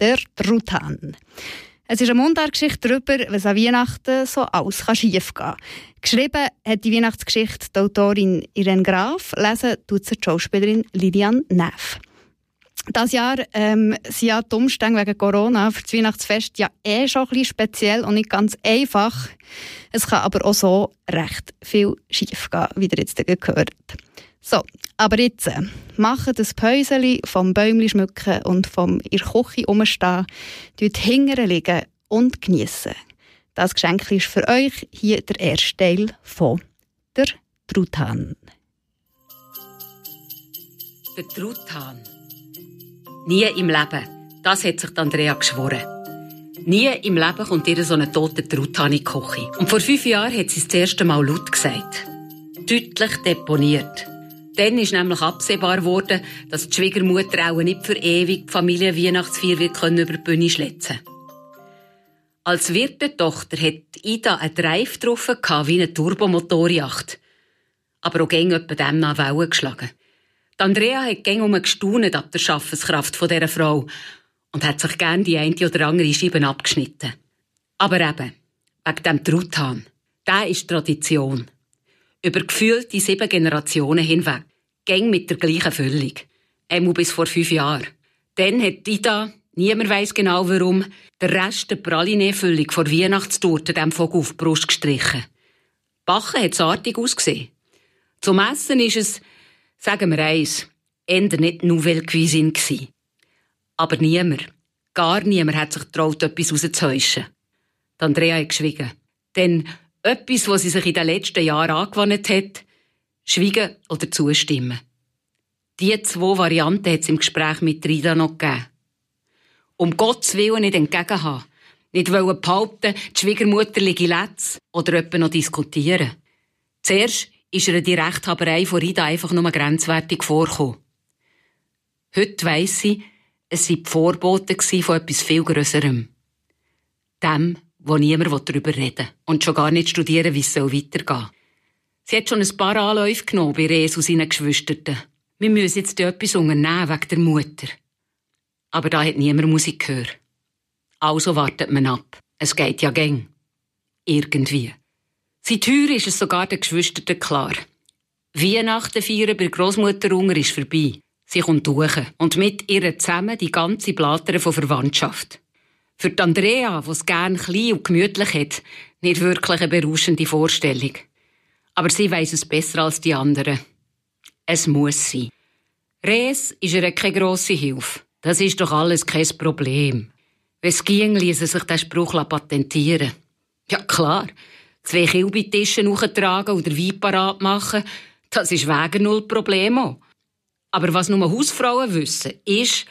der Truthahn. Es ist eine Mundartgeschichte darüber, was an Weihnachten so alles schief gehen kann. Geschrieben hat die Weihnachtsgeschichte die Autorin Irene Graf, lesen tut sie die Schauspielerin Lilian Neff. Das Jahr ähm, sind ja die Umstände wegen Corona für das Weihnachtsfest ja eh schon ein bisschen speziell und nicht ganz einfach. Es kann aber auch so recht viel schief gehen, wie ihr jetzt gehört So, aber jetzt äh, machen das Päuseli vom Bäumli schmücken und vom in der Küche rumstehen, dort hingern liegen und geniessen. Das Geschenk ist für euch hier der erste Teil von der Truthahn. Der Truthahn. Nie im Leben. Das hat sich Andrea geschworen. Nie im Leben kommt ihr so eine tote Truthahn in die. Und vor fünf Jahren hat sie es das erste Mal laut gesagt. Deutlich deponiert. Dann ist nämlich absehbar worden, dass die Schwiegermutter auch nicht für ewig die Familie Weihnachtsfeier über die Bühne schlitzen Als Wirtentochter hat Ida einen Drive getroffen wie eine Turbomotorjacht. Aber auch gäng etwa dem nach Wellen geschlagen. Die Andrea hat gäng um gestaunet ab der Schaffenskraft dieser Frau und hat sich gern die eine oder andere Scheibe abgeschnitten. Aber eben, wegen dem Truthahn. Der ist Tradition. Über gefühlte sieben Generationen hinweg. Gäng mit der gleichen Füllung. Einmal bis vor fünf Jahren. Dann hat Ida, niemand weiß genau warum, der Rest der Praline-Füllung vor Weihnachtstorte dem Vogel auf die Brust gestrichen. Bachen hat es artig ausgesehen. Zum Essen ist es, sagen wir eins, eher nicht Nouvelle Cuisine gewesen. Aber niemand, gar niemand hat sich getraut, etwas rauszuhäuschen. Andrea hat geschwiegen. Denn etwas, was sie sich in den letzten Jahren angewandt hat, schwiegen oder zustimmen. Die zwei Varianten hat es im Gespräch mit Rida noch gegeben. Um Gottes Willen nicht entgegenhaben. Nicht wollen behaupten, die Schwiegermutter liege letzt oder etwa noch diskutieren. Zuerst ist ihr die Rechthaberei von Rida einfach nur grenzwertig vorgekommen. Heute weiss sie, es waren die Vorboten von etwas viel Grösserem. Dem, wo niemand darüber reden will und schon gar nicht studieren, wie es weitergehen soll. Sie hat schon ein paar Anläufe genommen bei Res und seinen Geschwisterten. Wir müssen jetzt etwas unternehmen wegen der Mutter. Aber da hat niemand Musik gehört. Also wartet man ab. Es geht ja gäng. Irgendwie. Seit heuer ist es sogar den Geschwistern klar. Weihnachten feiern bei Großmutter Unger ist vorbei. Sie kommt durch und mit ihr zusammen die ganze Blatter von Verwandtschaft. Für die Andrea, die es gern klein und gemütlich hat, nicht wirklich eine berauschende Vorstellung. Aber sie weiß es besser als die anderen. Es muss sein. Res ist ihr keine grosse Hilfe. Das ist doch alles kein Problem. Wenn es ging, ließe sich der Spruch patentieren. Ja, klar. Zwei Kilbitischen hochtragen oder Wein parat machen, das ist wegen null Problemo. Aber was nur Hausfrauen wissen, ist,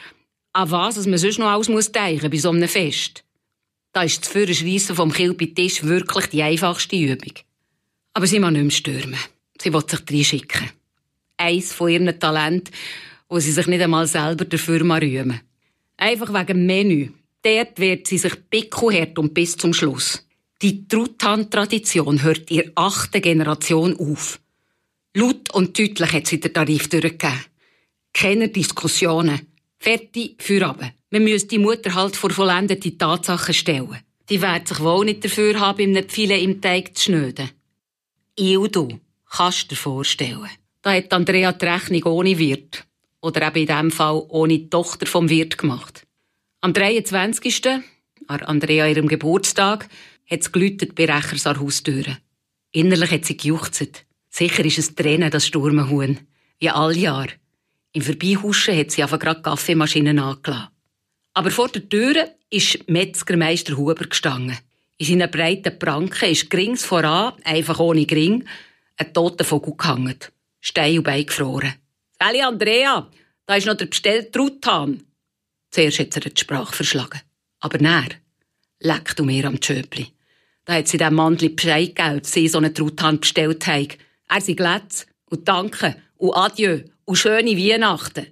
an was man sonst noch alles muss denken bei so einem Fest. Da ist das Führerschreissen vom Kilbitisch wirklich die einfachste Übung. Aber sie mag nicht mehr stürmen. Sie will sich reinschicken. Eins von ihren Talenten, wo sie sich nicht einmal selber dafür rühmen. Einfach wegen Menü. Dort wird sie sich pickelhart und bis zum Schluss. Die Truthahn-Tradition hört ihr achte Generation auf. Laut und deutlich hat sie den Tarif durchgegeben. Keine Diskussionen. Fertig, für aber. Man müsste die Mutter halt vor vollendete Tatsachen stellen. Die wird sich wohl nicht dafür haben, ihm nicht viele im Teig zu schnöden. Du, kannst dir vorstellen. Da hat Andrea die Rechnung ohne Wirt. Oder eben in diesem Fall ohne Tochter vom Wirt gemacht. Am 23. an Andrea ihrem Geburtstag, hat es geläutet bei Rechers an Haustüren. Innerlich hat sie gejuchzt. Sicher ist es Tränen, das Sturmenhuhn. Wie all Jahr. Im Vorbeihuschen hat sie einfach gerade Kaffeemaschinen angelassen. Aber vor der Tür ist Metzgermeister Huber gestanden. In seinen breiten Pranken ist grings voran, einfach ohne Gring, ein toter Vogel gehangen. Stein und Bein gefroren. Sally Andrea, da ist noch der bestellte Truthahn. Zuerst hat er die Sprache verschlagen. Aber näher leckt du mir am Tschöpli. Da hat sie dem Mandli Bescheid gegeben, dass sie so einen Truthahn bestellt haben. Er sei glätz und danke und adieu und schöne Weihnachten.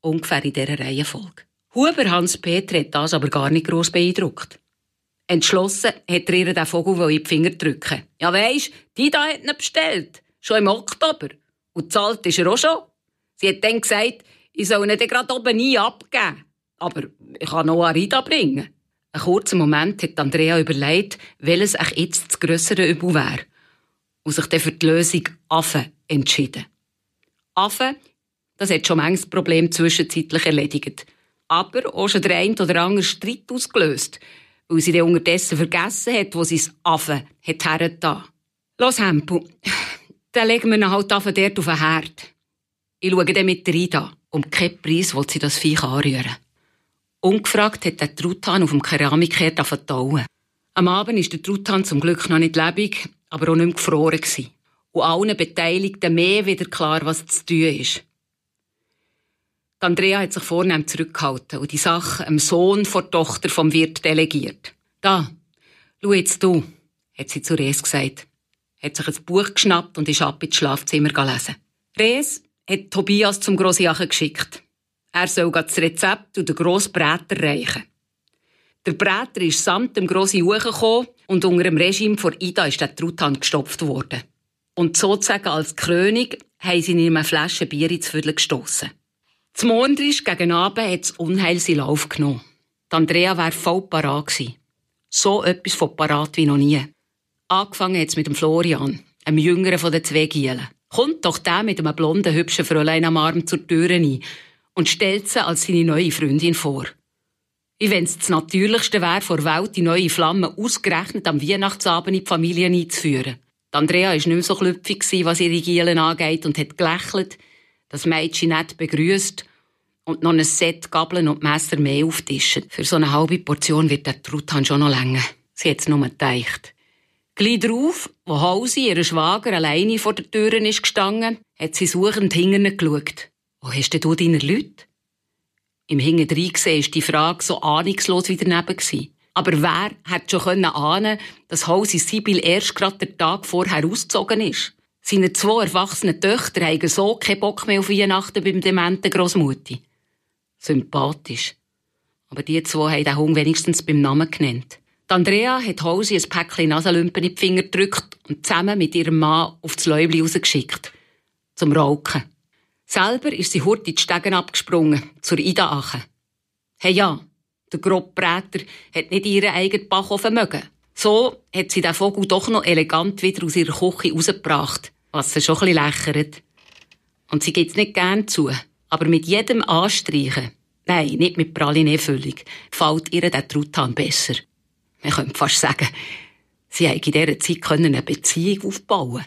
Ungefähr in dieser Reihenfolge. Huber Hans-Peter hat das aber gar nicht gross beeindruckt. Entschlossen hat er ihr den Vogel in die Finger drücken. Ja weisst, die da hat ihn bestellt. Schon im Oktober. Und zahlt ist er auch schon. Sie hat dann gesagt, ich soll ihn gerade oben nie abgeben. aber ich kann noch Rita bringen. Einen kurzen Moment hat Andrea überlegt, welches auch jetzt das grössere Übel wäre. Und sich dann für die Lösung Affe entschieden. Affe, das hat schon manches Problem zwischenzeitlich erledigt. Aber auch schon der ein oder andere Streit ausgelöst, weil sie dann unterdessen vergessen hat, wo sie das Affe hat hergetan. Los, Hempel, dann legen wir ihn halt Affe dort auf den Herd. Ich schaue dann mit rein, um keinen Preis will sie das Viech anrühren. Ungefragt hat der Truthahn auf dem Keramikherd vertauen. Am Abend ist der Truthahn zum Glück noch nicht lebendig, aber auch nicht mehr gefroren. Und allen Beteiligten mehr wieder klar, was zu tun ist. Andrea hat sich vornehm zurückgehalten und die Sache dem Sohn vor Tochter vom Wirt delegiert. Da, schau jetzt du, hat sie zu Res gesagt. Hat sich ein Buch geschnappt und ist ab ins Schlafzimmer gelesen. Res hat Tobias zum Grossjachen geschickt. Er soll das Rezept und den grossen Bräter reichen. Der Bräter ist samt dem grossen Juchen und unter dem Regime von Ida ist der Truthahn gestopft worden. Und sozusagen als Krönung haben sie in eine Flasche Bier ins Viertel gestossen. Zum Mondrisch gegen Abend hat das Unheil seinen Lauf genommen. Die Andrea wäre voll parat gewesen. So etwas von parat wie noch nie. Angefangen hat es mit dem Florian, einem Jüngeren von den zwei Gielen. Kommt doch der mit einem blonden, hübschen Fräulein am Arm zur Tür ein und stellt sie als seine neue Freundin vor. Wie wenn es das Natürlichste wäre, vor Welt die neue Flamme ausgerechnet am Weihnachtsabend in die Familie einzuführen. Die Andrea war nicht mehr so klüpfig, was ihre Gielen angeht, und hat gelächelt, das Mädchen nett begrüßt und noch ein Set Gabeln und Messer mehr auftischen. Für so eine halbe Portion wird der Truthahn schon noch länger. Sie hat es nur gedacht. Gleich drauf, wo Hausi, ihr Schwager, alleine vor der Tür ist gestanden, hat sie suchend hinterher geschaut. Wo hast denn du deine Leute? Im Hinterdrein gesehen ist die Frage so ahnungslos wie daneben. Aber wer hätte schon ahnen, dass Hausi Sibyl erst gerade den Tag vorher ausgezogen ist? Seine zwei erwachsenen Töchter haben so keinen Bock mehr auf Weihnachten beim dementen Grossmutti. Sympathisch. Aber die zwei haben den Hund wenigstens beim Namen genannt. Die Andrea hat Hausi ein Päckchen Nasenlümpen in die Finger gedrückt und zusammen mit ihrem Mann auf das Läubli rausgeschickt. Zum Rauchen. Selber ist sie hurtig die Stegen abgesprungen, zur Ida Ache. Hey ja, der Grobbräter hat nicht ihren eigenen Backofen mögen. So hat sie den Vogel doch noch elegant wieder aus ihrer Küche rausgebracht, was sie schon ein bisschen lächert. Und sie gibt's nicht gern zu, aber mit jedem Anstreichen, nein, nicht mit Praline-Füllung, gefällt ihr der Truthahn besser. Man könnte fast sagen, sie haben in dieser Zeit eine Beziehung aufbauen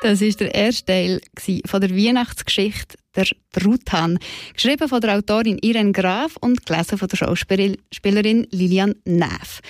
Das ist der erste Teil von der Weihnachtsgeschichte der Truthahn, geschrieben von der Autorin Irene Graf und gelesen von der Schauspielerin Lilian Neff.